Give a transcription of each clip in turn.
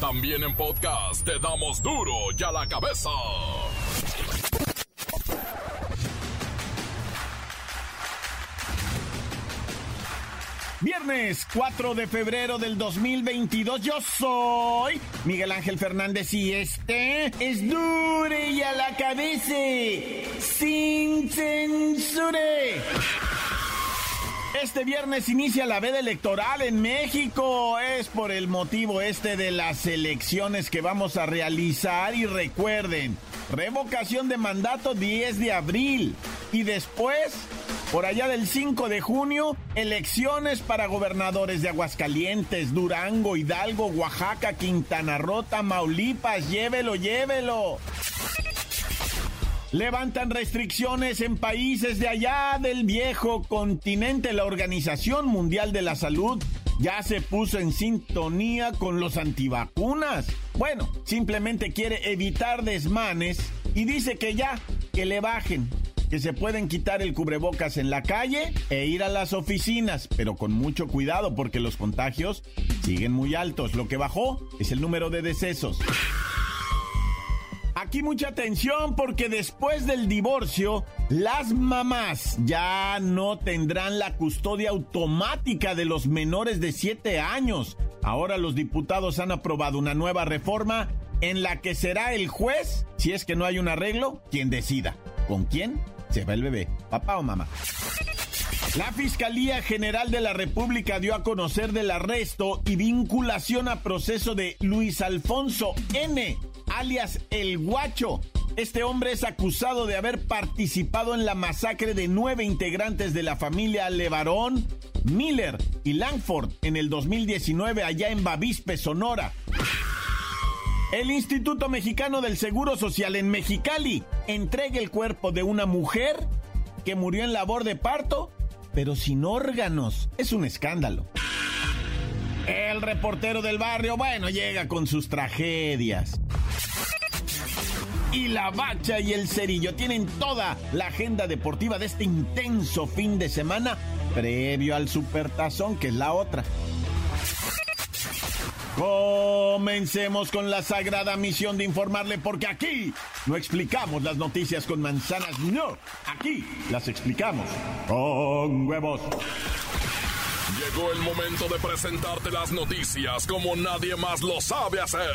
También en podcast te damos duro y a la cabeza. Viernes 4 de febrero del 2022, yo soy Miguel Ángel Fernández y este es Dure y a la cabeza, sin censure. Este viernes inicia la veda electoral en México. Es por el motivo este de las elecciones que vamos a realizar. Y recuerden, revocación de mandato 10 de abril. Y después por allá del 5 de junio, elecciones para gobernadores de Aguascalientes, Durango, Hidalgo, Oaxaca, Quintana Roo, Tamaulipas. Llévelo, llévelo. Levantan restricciones en países de allá del viejo continente. La Organización Mundial de la Salud ya se puso en sintonía con los antivacunas. Bueno, simplemente quiere evitar desmanes y dice que ya, que le bajen, que se pueden quitar el cubrebocas en la calle e ir a las oficinas, pero con mucho cuidado porque los contagios siguen muy altos. Lo que bajó es el número de decesos. Aquí mucha atención porque después del divorcio, las mamás ya no tendrán la custodia automática de los menores de 7 años. Ahora los diputados han aprobado una nueva reforma en la que será el juez, si es que no hay un arreglo, quien decida. ¿Con quién? se va el bebé, papá o mamá. La Fiscalía General de la República dio a conocer del arresto y vinculación a proceso de Luis Alfonso N., alias El Guacho. Este hombre es acusado de haber participado en la masacre de nueve integrantes de la familia Levarón, Miller y Langford en el 2019 allá en Bavispe, Sonora. El Instituto Mexicano del Seguro Social en Mexicali entrega el cuerpo de una mujer que murió en labor de parto, pero sin órganos. Es un escándalo. El reportero del barrio, bueno, llega con sus tragedias. Y la bacha y el cerillo tienen toda la agenda deportiva de este intenso fin de semana previo al supertazón, que es la otra. Comencemos con la sagrada misión de informarle porque aquí no explicamos las noticias con manzanas, no, aquí las explicamos con huevos. Llegó el momento de presentarte las noticias como nadie más lo sabe hacer.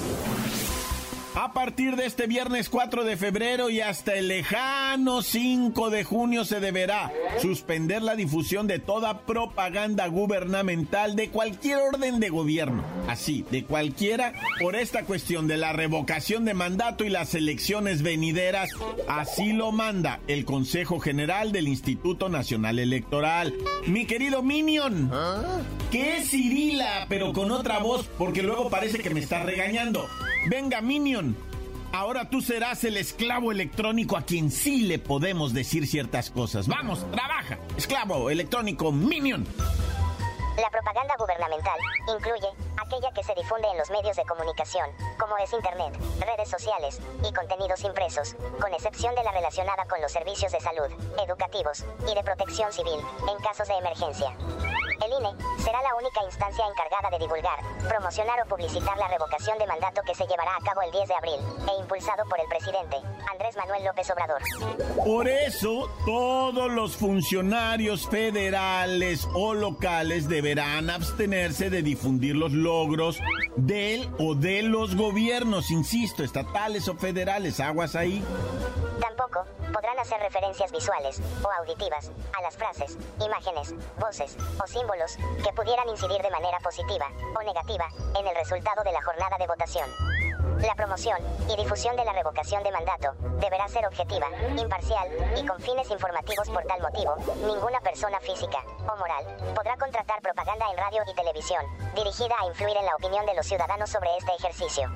A partir de este viernes 4 de febrero y hasta el lejano 5 de junio se deberá suspender la difusión de toda propaganda gubernamental de cualquier orden de gobierno, así, de cualquiera, por esta cuestión de la revocación de mandato y las elecciones venideras. Así lo manda el Consejo General del Instituto Nacional Electoral. Mi querido Minion, ¿qué es Cirila, pero con otra voz? Porque luego parece que me está regañando. Venga, Minion. Ahora tú serás el esclavo electrónico a quien sí le podemos decir ciertas cosas. Vamos, trabaja. Esclavo electrónico Minion. La propaganda gubernamental incluye aquella que se difunde en los medios de comunicación, como es Internet, redes sociales y contenidos impresos, con excepción de la relacionada con los servicios de salud, educativos y de protección civil, en casos de emergencia. El INE será la única instancia encargada de divulgar, promocionar o publicitar la revocación de mandato que se llevará a cabo el 10 de abril, e impulsado por el presidente, Andrés Manuel López Obrador. Por eso, todos los funcionarios federales o locales deberán abstenerse de difundir los logros del o de los gobiernos, insisto, estatales o federales, aguas ahí. Tampoco podrán hacer referencias visuales o auditivas a las frases, imágenes, voces o símbolos que pudieran incidir de manera positiva o negativa en el resultado de la jornada de votación. La promoción y difusión de la revocación de mandato deberá ser objetiva, imparcial y con fines informativos por tal motivo. Ninguna persona física o moral podrá contratar propaganda en radio y televisión dirigida a influir en la opinión de los ciudadanos sobre este ejercicio.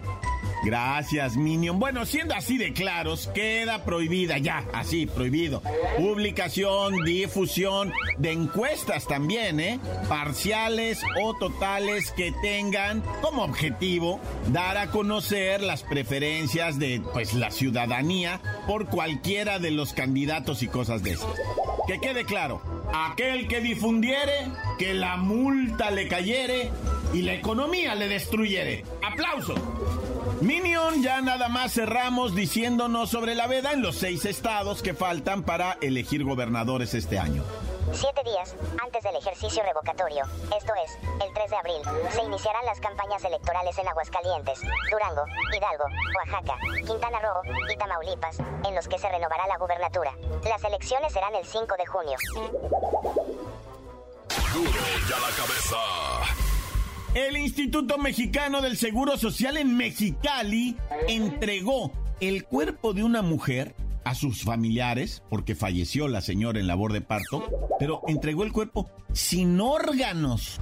Gracias, Minion. Bueno, siendo así de claros, queda prohibida ya, así, prohibido. Publicación, difusión de encuestas también, ¿eh? Parciales o totales que tengan como objetivo dar a conocer las preferencias de, pues, la ciudadanía por cualquiera de los candidatos y cosas de esas. Que quede claro, aquel que difundiere, que la multa le cayere y la economía le destruyere. ¡Aplauso! Minion, ya nada más cerramos diciéndonos sobre la veda en los seis estados que faltan para elegir gobernadores este año. Siete días antes del ejercicio revocatorio, esto es, el 3 de abril, se iniciarán las campañas electorales en Aguascalientes, Durango, Hidalgo, Oaxaca, Quintana Roo y Tamaulipas, en los que se renovará la gubernatura. Las elecciones serán el 5 de junio. Duro ya la cabeza. El Instituto Mexicano del Seguro Social en Mexicali entregó el cuerpo de una mujer a sus familiares, porque falleció la señora en labor de parto, pero entregó el cuerpo sin órganos.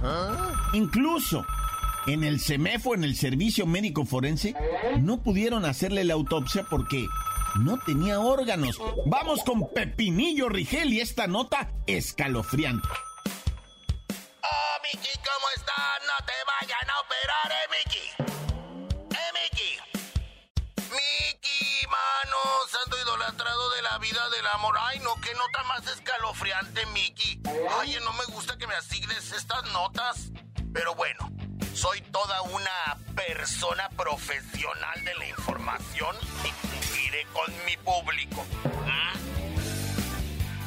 Incluso en el CEMEFO, en el Servicio Médico Forense, no pudieron hacerle la autopsia porque no tenía órganos. Vamos con Pepinillo Rigel y esta nota escalofriante. Oh, Miki, ¿cómo estás? No te de la vida del amor. Ay, no, qué nota más escalofriante, Miki. Oye, no me gusta que me asignes estas notas. Pero bueno, soy toda una persona profesional de la información y cumpliré con mi público. ¿Mm?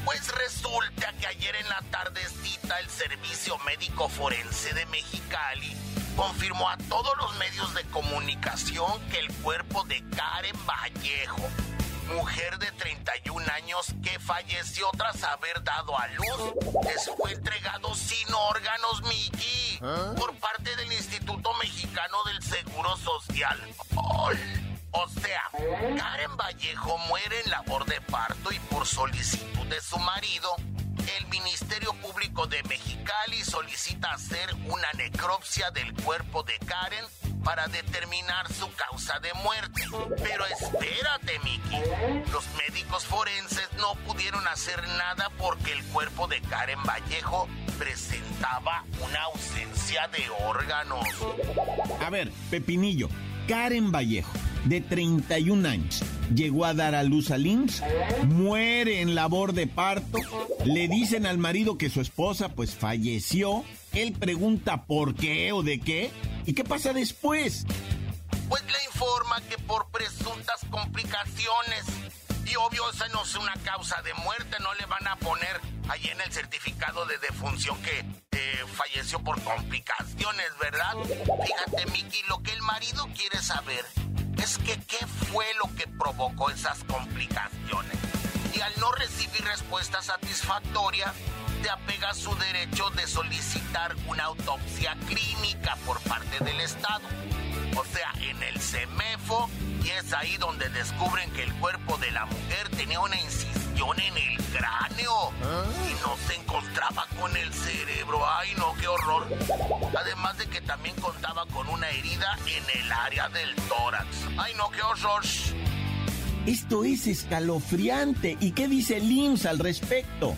Pues resulta que ayer en la tardecita el Servicio Médico Forense de Mexicali confirmó a todos los medios de comunicación que el cuerpo de Karen Vallejo, mujer de 31 años que falleció tras haber dado a luz, les fue entregado sin órganos, Miki, por parte del Instituto Mexicano del Seguro Social. ¡Ay! O sea, Karen Vallejo muere en labor de parto y por solicitud de su marido, el Ministerio Público de Mexicali solicita hacer una necropsia del cuerpo de Karen para determinar su causa de muerte. Pero espérate, Miki. Los médicos forenses no pudieron hacer nada porque el cuerpo de Karen Vallejo presentaba una ausencia de órganos. A ver, Pepinillo, Karen Vallejo, de 31 años, llegó a dar a luz al IMSS, muere en labor de parto, le dicen al marido que su esposa pues falleció, él pregunta por qué o de qué, y qué pasa después. Pues le informa que por presuntas complicaciones. Y obvio, esa no es una causa de muerte, no le van a poner ahí en el certificado de defunción que eh, falleció por complicaciones, ¿verdad? Fíjate, Miki, lo que el marido quiere saber es que qué fue lo que provocó esas complicaciones. Y al no recibir respuesta satisfactoria, te apega su derecho de solicitar una autopsia clínica por parte del Estado. O sea, en el CEMEFO, y es ahí donde descubren que el cuerpo de la mujer tenía una incisión en el cráneo y no se encontraba con el cerebro. ¡Ay, no, qué horror! Además de que también contaba con una herida en el área del tórax. ¡Ay, no, qué horror! Esto es escalofriante. ¿Y qué dice el IMSS al respecto?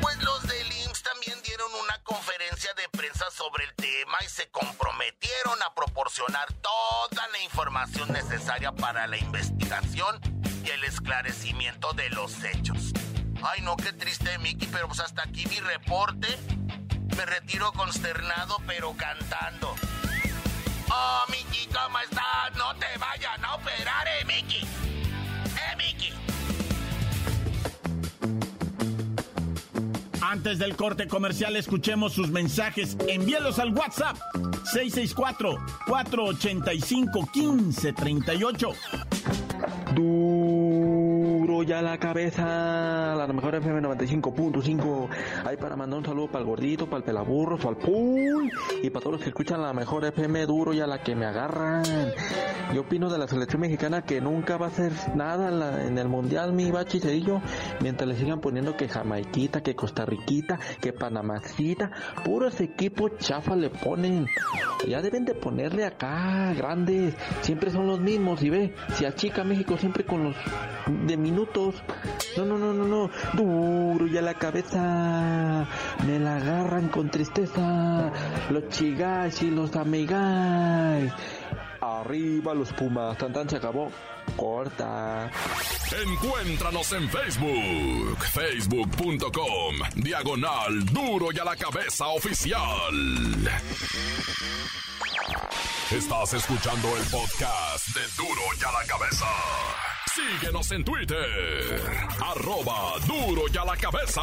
Pues los del IMSS también dieron una conferencia de prensa sobre el tema y se comprometieron a proporcionar toda la información necesaria para la investigación y el esclarecimiento de los hechos. Ay, no, qué triste, Mickey, pero pues hasta aquí mi reporte. Me retiro consternado, pero cantando. Oh, Mickey, ¿cómo estás? No te vayan a operar, eh, Mickey. Eh, Mickey. Antes del corte comercial, escuchemos sus mensajes. Envíelos al WhatsApp 664-485-1538. Duro duro ya la cabeza, la mejor FM 95.5. Ahí para mandar un saludo para el gordito, para el pelaburros, para el pool y para todos los que escuchan la mejor FM duro y a la que me agarran. Yo opino de la selección mexicana que nunca va a hacer nada en, el mundial, mi bachi Cedillo, mientras le sigan poniendo que Jamaiquita, que Costa Riquita, que Panamacita, puros equipos chafa le ponen. Ya deben de ponerle acá, grandes, siempre son los mismos y ve, si achica México siempre con los de No, no, no, no, no. Duro y a la cabeza. Me la agarran con tristeza. Los chigas y los amigas. Arriba los Pumas. Tan tan se acabó. Corta. Encuéntranos en Facebook. Facebook.com. Diagonal Duro y a la cabeza oficial. Estás escuchando el podcast de Duro y a la cabeza. Síguenos en Twitter. Arroba duro y a la cabeza.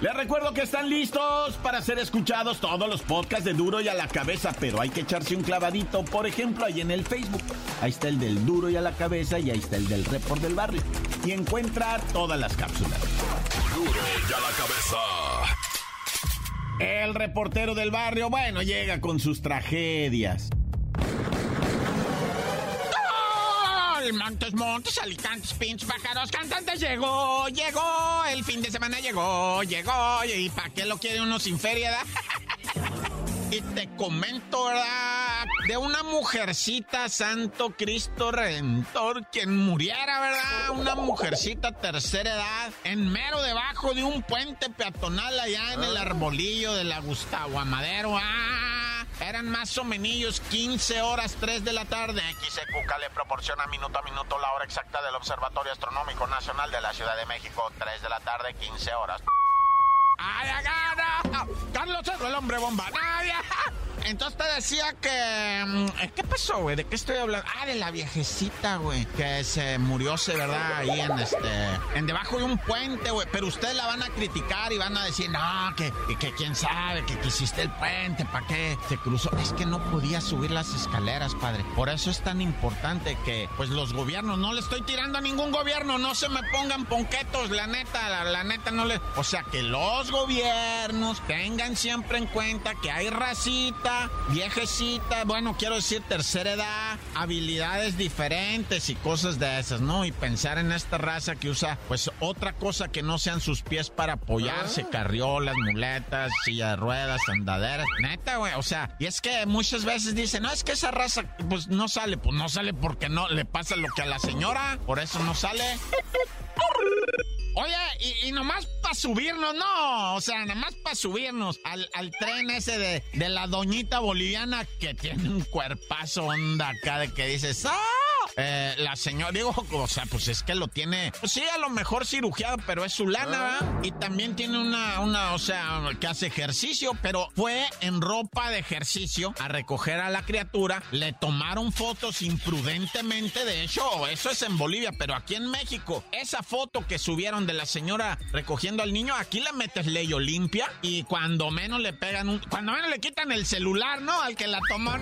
Les recuerdo que están listos para ser escuchados todos los podcasts de Duro y a la cabeza, pero hay que echarse un clavadito, por ejemplo, ahí en el Facebook. Ahí está el del Duro y a la cabeza y ahí está el del Report del Barrio. Y encuentra todas las cápsulas. Duro y a la cabeza. El reportero del barrio, bueno, llega con sus tragedias. Montes, Montes, Alicantes, Pinch, Pájaros, Cantantes, llegó, llegó, el fin de semana llegó, llegó, y ¿para qué lo quiere uno sin feria, Y te comento, ¿verdad? De una mujercita, Santo Cristo Redentor, quien muriera, ¿verdad? Una mujercita tercera edad, en mero debajo de un puente peatonal allá en el ah. arbolillo de la Gustavo Amadero. ¡Ah! Eran más o menos 15 horas 3 de la tarde. XECUCA le proporciona minuto a minuto la hora exacta del Observatorio Astronómico Nacional de la Ciudad de México. 3 de la tarde, 15 horas. ¡Ay, agara! ¡Carlos el hombre bomba! ¡Nadie! Entonces te decía que. Mm, ¿Qué pasó, güey? ¿De qué estoy hablando? Ah, de la viejecita, güey. Que se murió, se verdad, ahí en este. En debajo de un puente, güey. Pero ustedes la van a criticar y van a decir, no, que, que, quién sabe, que quisiste el puente, ¿para qué? Se cruzó. Es que no podía subir las escaleras, padre. Por eso es tan importante que, pues, los gobiernos, no le estoy tirando a ningún gobierno, no se me pongan ponquetos, la neta, la, neta no le. O sea, que los gobiernos tengan siempre en cuenta que hay racita viejecita, bueno, quiero decir tercera edad, habilidades diferentes y cosas de esas, ¿no? Y pensar en esta raza que usa, pues, otra cosa que no sean sus pies para apoyarse, ah. carriolas, muletas, silla de ruedas, andaderas. Neta, güey, o sea, y es que muchas veces dicen, no, es que esa raza, pues, no sale, pues no sale porque no le pasa lo que a la señora, por eso no sale. Oye, y, nomás para subirnos, no, o sea, nomás para subirnos al, tren ese de, de la doñita boliviana que tiene un cuerpazo onda acá de que dices, ¡ah! Eh, la señora, digo, o sea, pues es que lo tiene, pues sí, a lo mejor cirugiado, pero es su lana, ¿verdad? Y también tiene una, una, o sea, que hace ejercicio, pero fue en ropa de ejercicio a recoger a la criatura, le tomaron fotos imprudentemente, de hecho, eso es en Bolivia, pero aquí en México, esa foto que subieron de la señora recogiendo al niño, aquí le metes ley limpia y cuando menos le pegan un, cuando menos le quitan el celular, ¿no? Al que la tomó,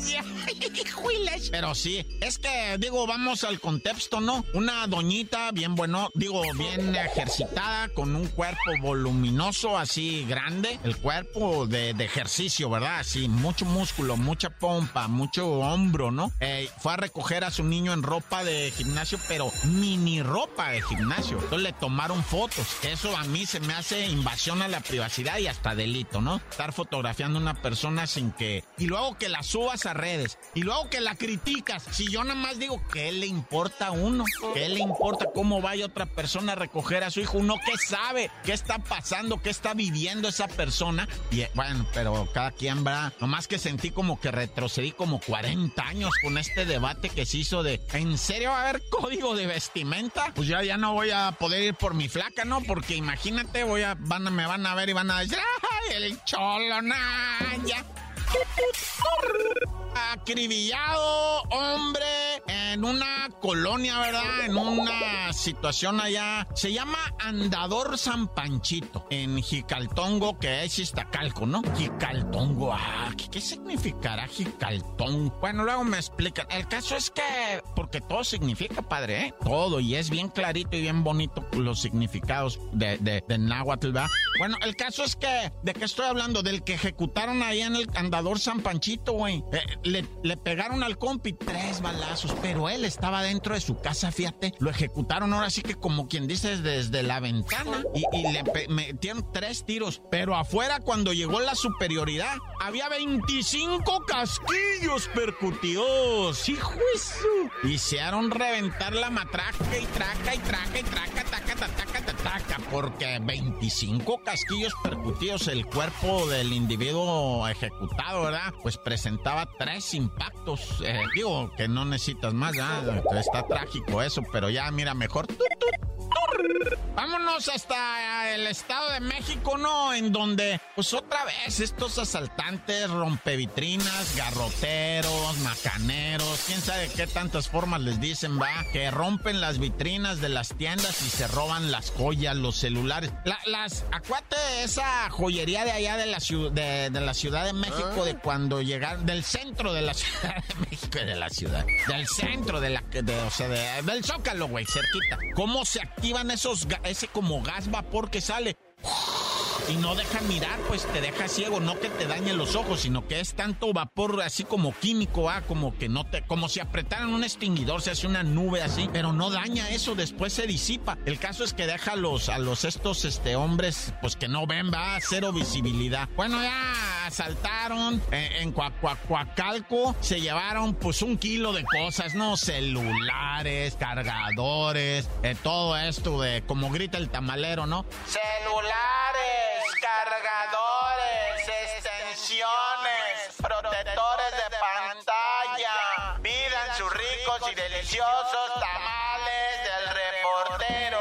pero sí, es que digo, vamos al contexto, ¿no? Una doñita bien bueno, digo, bien ejercitada, con un cuerpo voluminoso, así grande, el cuerpo de, ejercicio, ¿verdad? Así, mucho músculo, mucha pompa, mucho hombro, ¿no? Eh, fue a recoger a su niño en ropa de gimnasio, pero mini ropa de gimnasio. Entonces le tomaron fotos. Eso a mí se me hace invasión a la privacidad y hasta delito, ¿no? Estar fotografiando a una persona sin que... Y luego que la subas a redes. Y luego que la criticas. Si yo nada más digo, ¿qué le importa a uno? ¿Qué le importa cómo vaya otra persona a recoger a su hijo? Uno qué sabe, qué está pasando, qué está viviendo esa persona. Y eh, bueno, pero cada quien va. Nomás que sentí como que retrocedí como 40 años con este debate que se hizo de, ¿en serio va a haber código de vestimenta? Pues ya, ya no voy a poder ir por mi flaca, ¿no? Porque imagínate, voy a, van, me van a ver y van a decir, ¡ay, el cholo naya! Acribillado, hombre, en una colonia, ¿verdad? En una situación allá. Se llama Andador San Panchito, en Jicaltongo, que es Iztacalco, ¿no? Jicaltongo, ah ¿qué, significará jicaltón? Bueno, luego me explican. El caso es que, porque todo significa, padre, ¿eh? Todo, y es bien clarito y bien bonito los significados de, de, de náhuatl, ¿verdad? Bueno, el caso es que, ¿de qué estoy hablando? Del que ejecutaron ahí en el andador San Panchito, güey. Eh, le, pegaron al compi tres balazos, pero él estaba dentro de su casa, fíjate. Lo ejecutaron ahora sí que como quien dice desde la ventana y, y le metieron tres tiros, pero afuera cuando llegó la superioridad había 25 casquillos percutidos. ¡Hijo eso! Hicieron reventar la matraca y traca y traca y traca, taca, taca, taca, taca, porque 25 casquillos percutidos, el cuerpo del individuo ejecutado, ¿verdad? Pues presentaba tres impactos. Eh, digo que no necesitas más, ¿ya? Está trágico eso, pero ya, mira, mejor. Vámonos hasta el Estado de México, ¿no? En donde, pues otra vez, estos asaltantes, rompevitrinas, garroteros, macaneros, quién sabe qué tantas formas les dicen, va, que rompen las vitrinas de las tiendas y se roban las joyas, los celulares. las, acuate esa joyería de allá de la, de, de la Ciudad de México, de cuando llegaron, del centro de la Ciudad de México, de la ciudad, del centro de la, de, o sea, del Zócalo, güey, cerquita. ¿Cómo se activan esos, ese como gas vapor que sale? Y no dejan mirar, pues te deja ciego, no que te dañen los ojos, sino que es tanto vapor así como químico, ah, como que no te, como si apretaran un extinguidor, se hace una nube así, pero no daña eso, después se disipa. El caso es que deja a los, a los estos, este, hombres, pues que no ven, va, cero visibilidad. Bueno, ya asaltaron eh, en Cuacuacuacalco, se llevaron pues un kilo de cosas, ¿no? Celulares, cargadores, eh, todo esto de, como grita el tamalero, ¿no? Celulares cargadores, extensiones, protectores de pantalla. Pidan sus ricos y deliciosos tamales del reportero.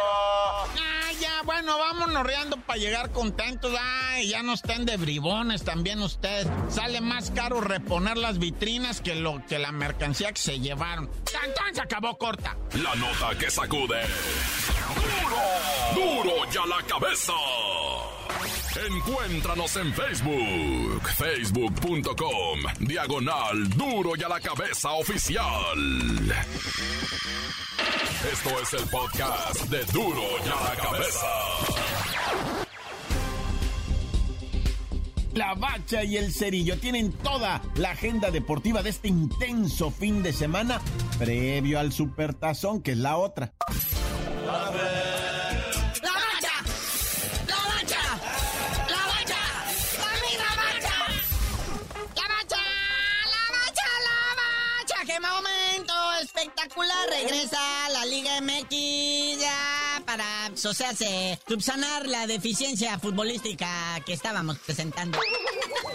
Ah, ya, bueno, vámonos riendo para llegar contentos. Ay, ya no estén de bribones también ustedes. Sale más caro reponer las vitrinas que lo que la mercancía que se llevaron. ¡Tan, se acabó corta! La nota que sacude. ¡Duro! ¡Duro ya la cabeza! Encuéntranos en Facebook, facebook.com, diagonal duro y a la cabeza oficial. Esto es el podcast de duro y a la cabeza. La Bacha y el Cerillo tienen toda la agenda deportiva de este intenso fin de semana previo al Supertazón, que es la otra. O sea, subsanar la deficiencia futbolística que estábamos presentando.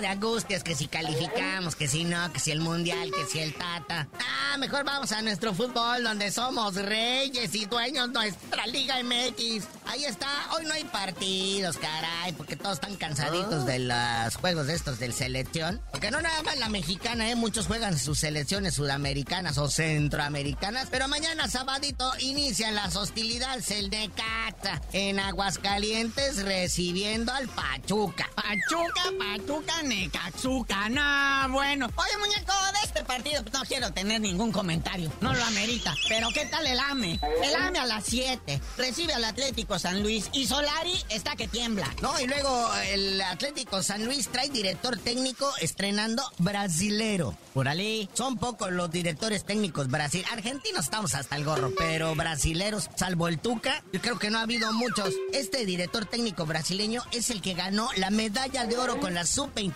de angustias, que si calificamos, que si no, que si el mundial, que si el tata. Ah, mejor vamos a nuestro fútbol donde somos reyes y dueños nuestra Liga MX. Ahí está, hoy no hay partidos, caray, porque todos están cansaditos de los juegos de estos del selección. Porque no nada más la mexicana, eh, muchos juegan sus selecciones sudamericanas o centroamericanas. Pero mañana sabadito inician las hostilidades el de Cata en Aguascalientes recibiendo al Pachuca. Pachuca, Pachuca, Necaxuca, no, bueno. Oye, muñeco, de este partido pues, no quiero tener ningún comentario, no lo amerita. Pero ¿qué tal el AME? El AME a las 7 recibe al Atlético San Luis y Solari está que tiembla. No, y luego el Atlético San Luis trae director técnico estrenando brasilero. Por ahí son pocos los directores técnicos brasil. Argentinos estamos hasta el gorro, pero brasileros, salvo el Tuca, yo creo que no ha habido muchos. Este director técnico brasileño es el que ganó la medalla de oro con la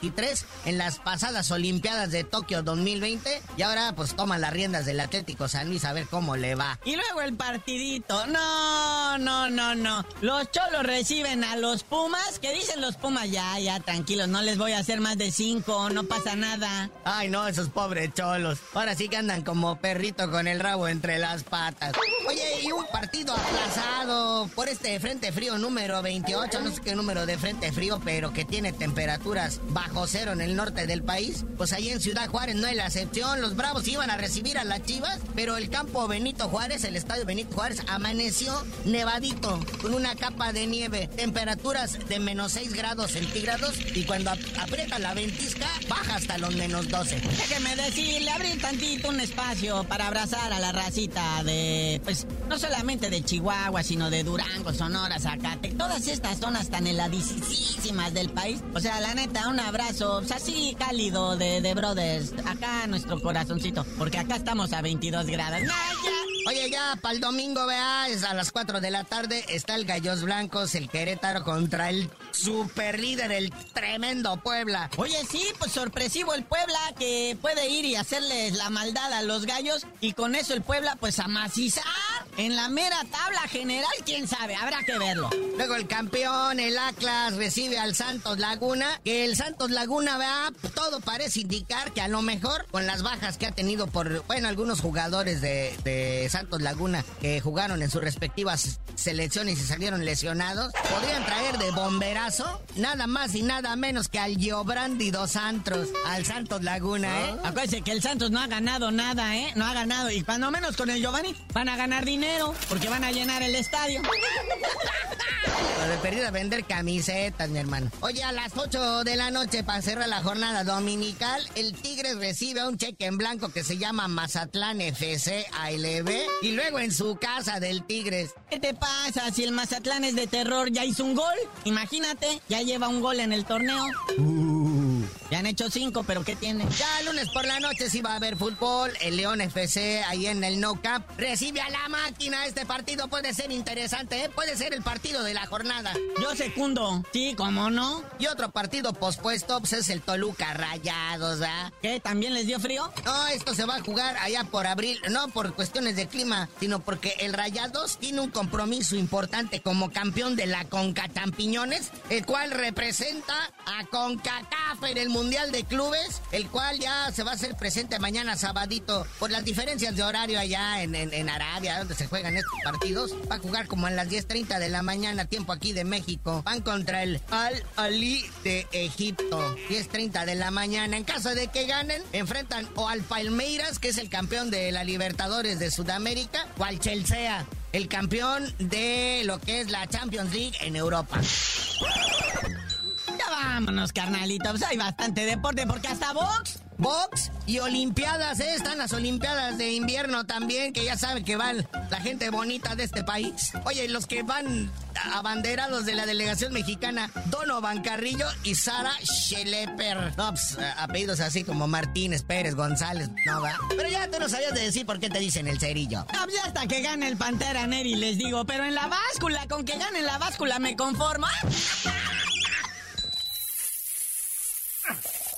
sub-23 en las pasadas Olimpiadas de Tokio 2020 y ahora pues toma las riendas del Atlético San Luis a ver cómo le va. Y luego el partidito. No, no, no, no. Los cholos reciben a los Pumas. ¿Qué dicen los Pumas? Ya, ya, tranquilos, no les voy a hacer más de cinco, no pasa nada. Ay, no, esos pobres cholos. Ahora sí que andan como perrito con el rabo entre las patas. Oye, y un partido aplazado por este frente frío número 28, no sé qué número de frente frío, pero que tiene temperaturas bajo cero en el norte del país. Pues ahí en Ciudad Juárez no hay la excepción. Los Bravos iban a recibir a las Chivas, pero el campo Benito Juárez, el estadio Benito Juárez, amaneció nevadito, con una capa de nieve, temperaturas de menos 6 grados centígrados y cuando aprieta la ventisca baja hasta los menos 12. Déjeme decirle, abrir tantito un espacio para abrazar a la racita de, pues, no solamente de Chihuahua, sino de Durango, Sonora, Zacate, todas estas zonas tan heladísimas del país. O sea, la neta, un abrazo, pues, así cálido de, de brothers, acá nuestro corazoncito, porque acá estamos a 22 grados. Oye, ya para el domingo, veas, a las 4 de la tarde está el Gallos Blancos, el Querétaro contra el super líder, el tremendo Puebla. Oye, sí, pues sorpresivo el Puebla que puede ir y hacerles la maldad a los gallos y con eso el Puebla pues amacizar en la mera tabla general, quién sabe, habrá que verlo. Luego el campeón, el Atlas, recibe al Santos Laguna, que el Santos Laguna, vea, todo parece indicar que a lo mejor con las bajas que ha tenido por, bueno, algunos jugadores de, de Santos Laguna que jugaron en sus respectivas selecciones y salieron lesionados, podrían traer de bomberazo nada más y nada menos que al Giobrandi dos Santos, al Santos Laguna, ¿eh? Ah. Acuérdense que el Santos no ha ganado nada, ¿eh? No ha ganado. Y cuando menos con el Giovanni van a ganar dinero porque van a llenar el estadio. Lo de perdido a vender camisetas, mi hermano. Oye, a las 8 de la noche para cerrar la jornada dominical, el Tigres recibe un cheque en blanco que se llama Mazatlán FC ALB. Y luego en su casa del Tigres. ¿Qué te pasa? Si el Mazatlán es de terror, ya hizo un gol. Imagínate, ya lleva un gol en el torneo. Uh. Ya han hecho cinco, pero ¿qué tiene? Ya lunes por la noche sí va a haber fútbol. El León FC ahí en el No Cap recibe a la máquina. Este partido puede ser interesante, ¿eh? Puede ser el partido de la jornada. Yo secundo. Sí, ¿cómo no? Y otro partido pospuesto pues, es el Toluca Rayados, ¿ah? ¿Qué? ¿También les dio frío? No, esto se va a jugar allá por abril. No por cuestiones de clima, sino porque el Rayados tiene un compromiso importante como campeón de la Conca Champiñones, el cual representa a CONCACAF el Mundial de Clubes, el cual ya se va a hacer presente mañana sabadito por las diferencias de horario allá en, en, Arabia, donde se juegan estos partidos. Va a jugar como en las 10.30 de la mañana, tiempo aquí de México. Van contra el Al Ali de Egipto. 10.30 de la mañana. En caso de que ganen, enfrentan o al Palmeiras, que es el campeón de la Libertadores de Sudamérica, o al Chelsea, el campeón de lo que es la Champions League en Europa. Vámonos, carnalito. Pues hay bastante deporte porque hasta box. Box y Olimpiadas, ¿eh? Están las Olimpiadas de invierno también, que ya saben que van la gente bonita de este país. Oye, los que van abanderados de la delegación mexicana, Donovan Carrillo y Sara Schlepper. No, pues, apellidos así como Martínez, Pérez, González, no va. Pero ya tú no sabías de decir por qué te dicen el cerillo. No, pues hasta que gane el Pantera Neri les digo, pero en la báscula, con que gane la báscula me conformo. La bacha, la bacha, la bacha, mí la bacha.